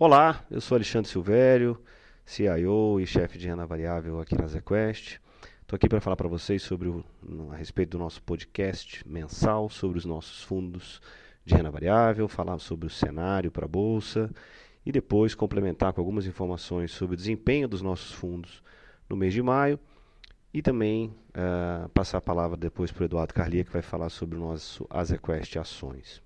Olá, eu sou Alexandre Silvério, CIO e chefe de renda variável aqui na ZQuest. Estou aqui para falar para vocês sobre o, a respeito do nosso podcast mensal sobre os nossos fundos de renda variável, falar sobre o cenário para a bolsa e depois complementar com algumas informações sobre o desempenho dos nossos fundos no mês de maio e também uh, passar a palavra depois para o Eduardo Carlia, que vai falar sobre o nosso Azequest Ações.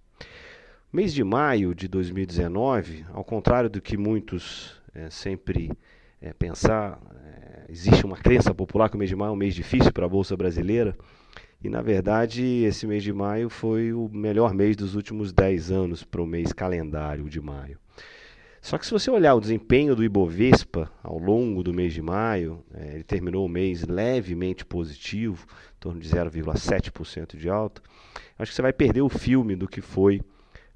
Mês de maio de 2019, ao contrário do que muitos é, sempre é, pensar, é, existe uma crença popular que o mês de maio é um mês difícil para a Bolsa Brasileira, e na verdade esse mês de maio foi o melhor mês dos últimos 10 anos para o mês calendário de maio. Só que se você olhar o desempenho do Ibovespa ao longo do mês de maio, é, ele terminou o mês levemente positivo, em torno de 0,7% de alta. Acho que você vai perder o filme do que foi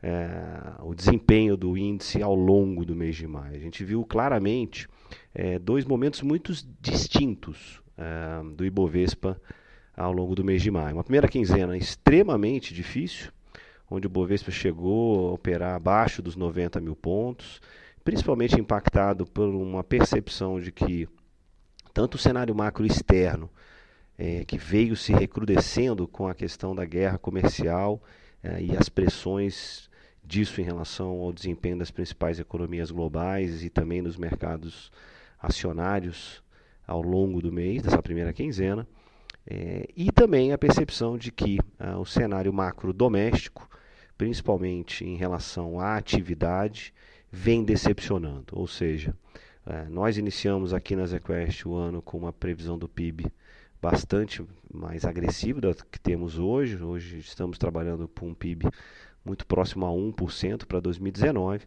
é, o desempenho do índice ao longo do mês de maio. A gente viu claramente é, dois momentos muito distintos é, do Ibovespa ao longo do mês de maio. Uma primeira quinzena extremamente difícil, onde o Bovespa chegou a operar abaixo dos 90 mil pontos, principalmente impactado por uma percepção de que tanto o cenário macro externo, é, que veio se recrudescendo com a questão da guerra comercial é, e as pressões disso em relação ao desempenho das principais economias globais e também nos mercados acionários ao longo do mês, dessa primeira quinzena, é, e também a percepção de que ah, o cenário macro doméstico principalmente em relação à atividade, vem decepcionando. Ou seja, é, nós iniciamos aqui na ZQuest o ano com uma previsão do PIB bastante mais agressiva da que temos hoje. Hoje estamos trabalhando com um PIB muito próximo a 1% para 2019.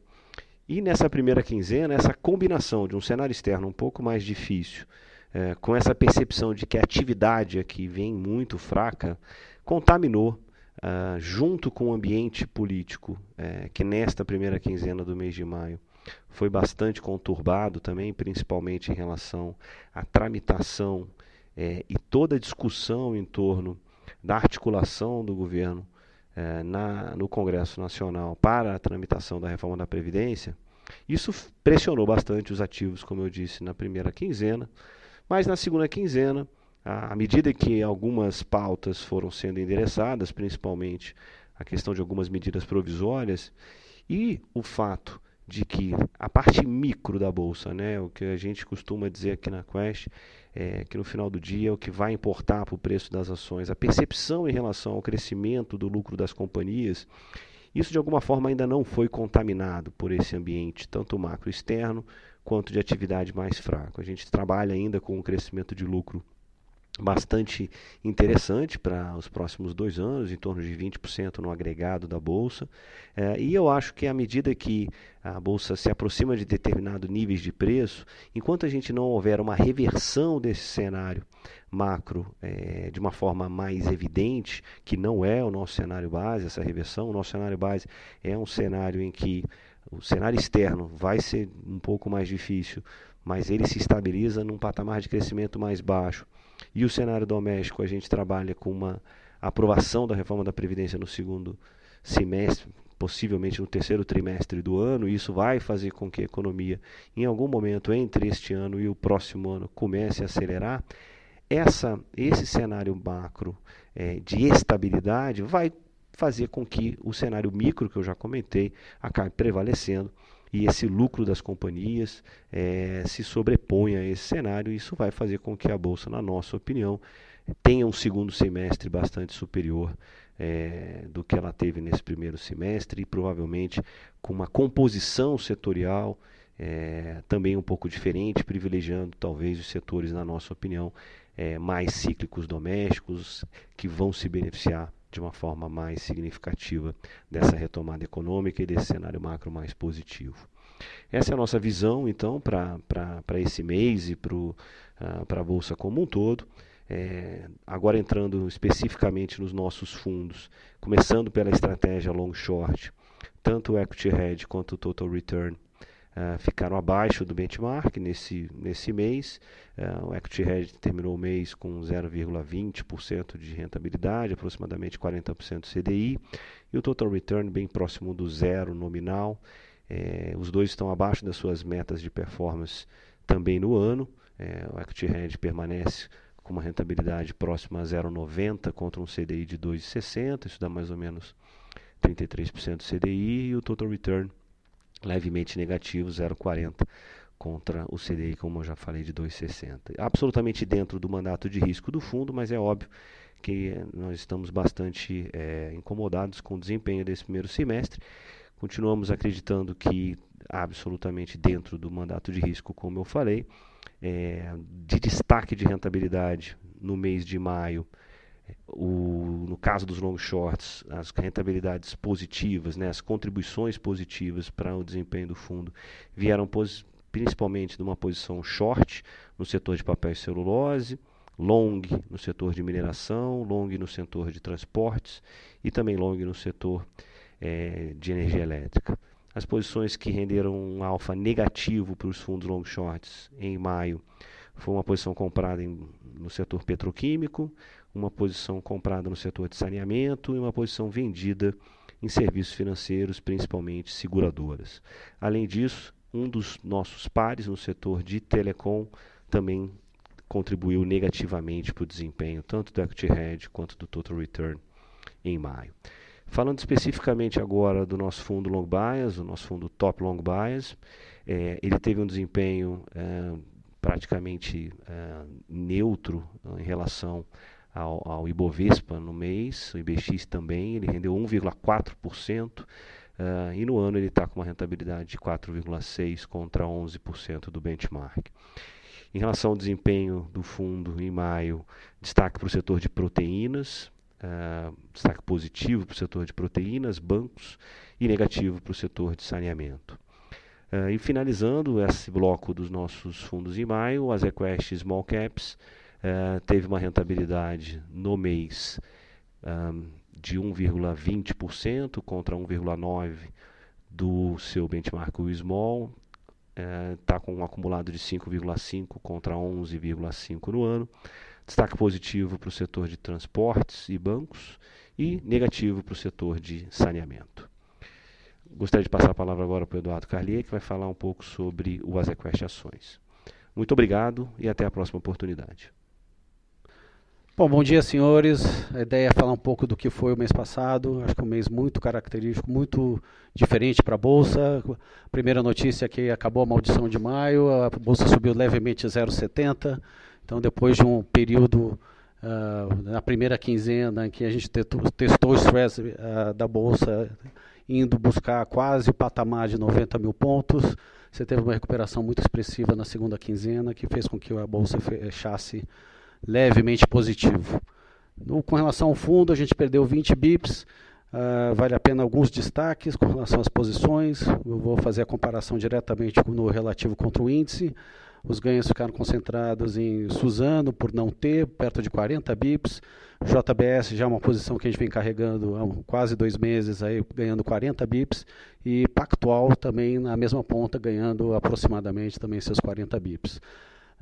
E nessa primeira quinzena, essa combinação de um cenário externo um pouco mais difícil, é, com essa percepção de que a atividade aqui vem muito fraca, contaminou uh, junto com o ambiente político, é, que nesta primeira quinzena do mês de maio foi bastante conturbado também, principalmente em relação à tramitação é, e toda a discussão em torno da articulação do governo é, na, no Congresso Nacional para a tramitação da reforma da Previdência, isso pressionou bastante os ativos, como eu disse, na primeira quinzena, mas na segunda quinzena à medida que algumas pautas foram sendo endereçadas, principalmente a questão de algumas medidas provisórias, e o fato de que a parte micro da bolsa, né, o que a gente costuma dizer aqui na Quest, é que no final do dia o que vai importar para o preço das ações, a percepção em relação ao crescimento do lucro das companhias, isso de alguma forma ainda não foi contaminado por esse ambiente, tanto macro externo quanto de atividade mais fraco. A gente trabalha ainda com um crescimento de lucro bastante interessante para os próximos dois anos, em torno de 20% no agregado da Bolsa. É, e eu acho que à medida que a Bolsa se aproxima de determinados níveis de preço, enquanto a gente não houver uma reversão desse cenário macro é, de uma forma mais evidente, que não é o nosso cenário base, essa reversão, o nosso cenário base é um cenário em que o cenário externo vai ser um pouco mais difícil, mas ele se estabiliza num patamar de crescimento mais baixo e o cenário doméstico, a gente trabalha com uma aprovação da reforma da Previdência no segundo semestre, possivelmente no terceiro trimestre do ano, e isso vai fazer com que a economia, em algum momento entre este ano e o próximo ano, comece a acelerar. Essa, esse cenário macro é, de estabilidade vai fazer com que o cenário micro, que eu já comentei, acabe prevalecendo e esse lucro das companhias é, se sobrepõe a esse cenário. Isso vai fazer com que a bolsa, na nossa opinião, tenha um segundo semestre bastante superior é, do que ela teve nesse primeiro semestre e provavelmente com uma composição setorial é, também um pouco diferente, privilegiando talvez os setores, na nossa opinião, mais cíclicos domésticos que vão se beneficiar de uma forma mais significativa dessa retomada econômica e desse cenário macro mais positivo. Essa é a nossa visão, então, para esse mês e para uh, a Bolsa como um todo. É, agora entrando especificamente nos nossos fundos, começando pela estratégia long short, tanto o equity hedge quanto o total return uh, ficaram abaixo do benchmark nesse, nesse mês. Uh, o Equity Hedge terminou o mês com 0,20% de rentabilidade, aproximadamente 40% CDI, e o Total Return bem próximo do zero nominal. É, os dois estão abaixo das suas metas de performance também no ano. É, o Equity Hedge permanece com uma rentabilidade próxima a 0,90 contra um CDI de 2,60, isso dá mais ou menos 33% CDI, e o Total Return levemente negativo, 0,40 contra o CDI, como eu já falei, de 2,60. Absolutamente dentro do mandato de risco do fundo, mas é óbvio que nós estamos bastante é, incomodados com o desempenho desse primeiro semestre. Continuamos acreditando que absolutamente dentro do mandato de risco, como eu falei, é, de destaque de rentabilidade no mês de maio. O, no caso dos long shorts, as rentabilidades positivas, né, as contribuições positivas para o desempenho do fundo vieram principalmente de uma posição short no setor de papel e celulose, long no setor de mineração, long no setor de transportes e também long no setor é, de energia elétrica. As posições que renderam um alfa negativo para os fundos long shorts em maio foi uma posição comprada em, no setor petroquímico, uma posição comprada no setor de saneamento e uma posição vendida em serviços financeiros, principalmente seguradoras. Além disso, um dos nossos pares no setor de telecom também contribuiu negativamente para o desempenho tanto do Equity Hedge quanto do Total Return em maio. Falando especificamente agora do nosso fundo Long Bias, o nosso fundo Top Long Bias, é, ele teve um desempenho é, praticamente é, neutro em relação ao, ao, Ibovespa no mês, o IBX também, ele rendeu 1,4%, uh, e no ano ele está com uma rentabilidade de 4,6% contra 11% do benchmark. Em relação ao desempenho do fundo em maio, destaque para o setor de proteínas, uh, destaque positivo para o setor de proteínas, bancos e negativo para o setor de saneamento. Uh, e finalizando esse bloco dos nossos fundos em maio, a ZQuest Small Caps uh, teve uma rentabilidade no mês um, de 1,20% contra 1,9% do seu benchmark o Small, está é, com um acumulado de 5,5 contra 11,5 no ano. Destaque positivo para o setor de transportes e bancos e negativo para o setor de saneamento. Gostaria de passar a palavra agora para o Eduardo Carlier, que vai falar um pouco sobre o Azequest Ações. Muito obrigado e até a próxima oportunidade. Bom, bom dia, senhores. A ideia é falar um pouco do que foi o mês passado. Acho que é um mês muito característico, muito diferente para a Bolsa. Primeira notícia é que acabou a maldição de maio, a Bolsa subiu levemente 0,70. Então, depois de um período, uh, na primeira quinzena, em que a gente testou o stress uh, da Bolsa, indo buscar quase o patamar de 90 mil pontos, você teve uma recuperação muito expressiva na segunda quinzena, que fez com que a Bolsa fechasse levemente positivo. No, com relação ao fundo, a gente perdeu 20 bips. Uh, vale a pena alguns destaques com relação às posições. Eu vou fazer a comparação diretamente no relativo contra o índice. Os ganhos ficaram concentrados em Suzano, por não ter, perto de 40 bips. JBS já é uma posição que a gente vem carregando há quase dois meses, aí, ganhando 40 bips. E Pactual também na mesma ponta, ganhando aproximadamente também seus 40 bips.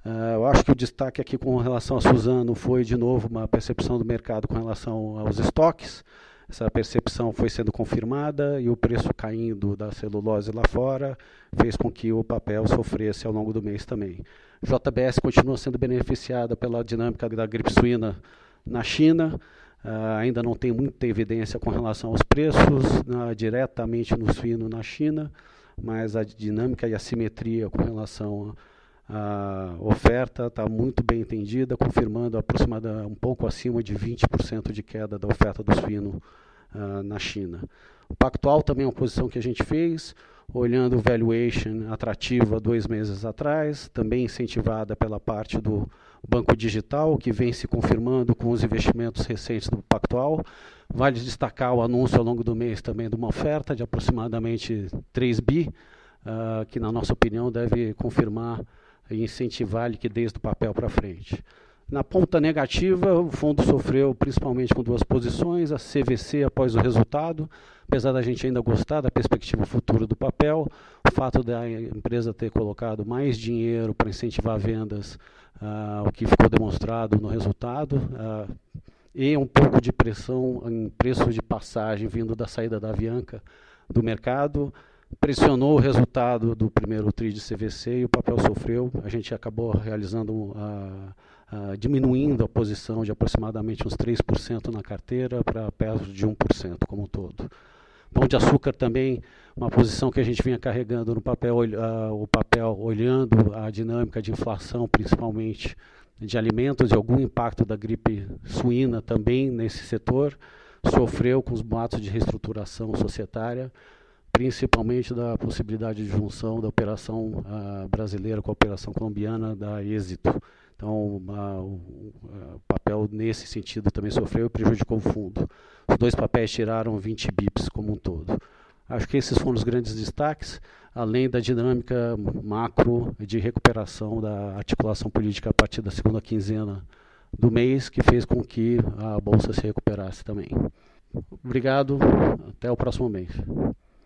Uh, eu acho que o destaque aqui com relação a Suzano foi, de novo, uma percepção do mercado com relação aos estoques. Essa percepção foi sendo confirmada e o preço caindo da celulose lá fora fez com que o papel sofresse ao longo do mês também. JBS continua sendo beneficiada pela dinâmica da gripe suína na China. Uh, ainda não tem muita evidência com relação aos preços uh, diretamente no suíno na China, mas a dinâmica e a simetria com relação a a oferta está muito bem entendida, confirmando aproximadamente um pouco acima de 20% de queda da oferta do suíno uh, na China. O Pactual também é uma posição que a gente fez, olhando o valuation atrativa dois meses atrás, também incentivada pela parte do banco digital, que vem se confirmando com os investimentos recentes do Pactual. Vale destacar o anúncio ao longo do mês também de uma oferta de aproximadamente 3 bi, uh, que na nossa opinião deve confirmar e incentivar a liquidez do papel para frente. Na ponta negativa, o fundo sofreu principalmente com duas posições, a CVC após o resultado, apesar da gente ainda gostar da perspectiva futura do papel, o fato da empresa ter colocado mais dinheiro para incentivar vendas, uh, o que ficou demonstrado no resultado, uh, e um pouco de pressão em preço de passagem vindo da saída da Avianca do mercado, pressionou o resultado do primeiro TRI de CVC e o papel sofreu. A gente acabou realizando, a, a, diminuindo a posição de aproximadamente uns 3% na carteira para perto de 1% como um todo. Pão de açúcar também, uma posição que a gente vinha carregando no papel, uh, o papel olhando a dinâmica de inflação, principalmente de alimentos e algum impacto da gripe suína também nesse setor, sofreu com os boatos de reestruturação societária, principalmente da possibilidade de junção da operação uh, brasileira com a operação colombiana da êxito. Então, uh, o uh, papel nesse sentido também sofreu e prejudicou o fundo. Os dois papéis tiraram 20 bips como um todo. Acho que esses foram os grandes destaques, além da dinâmica macro de recuperação da articulação política a partir da segunda quinzena do mês, que fez com que a Bolsa se recuperasse também. Obrigado, até o próximo mês.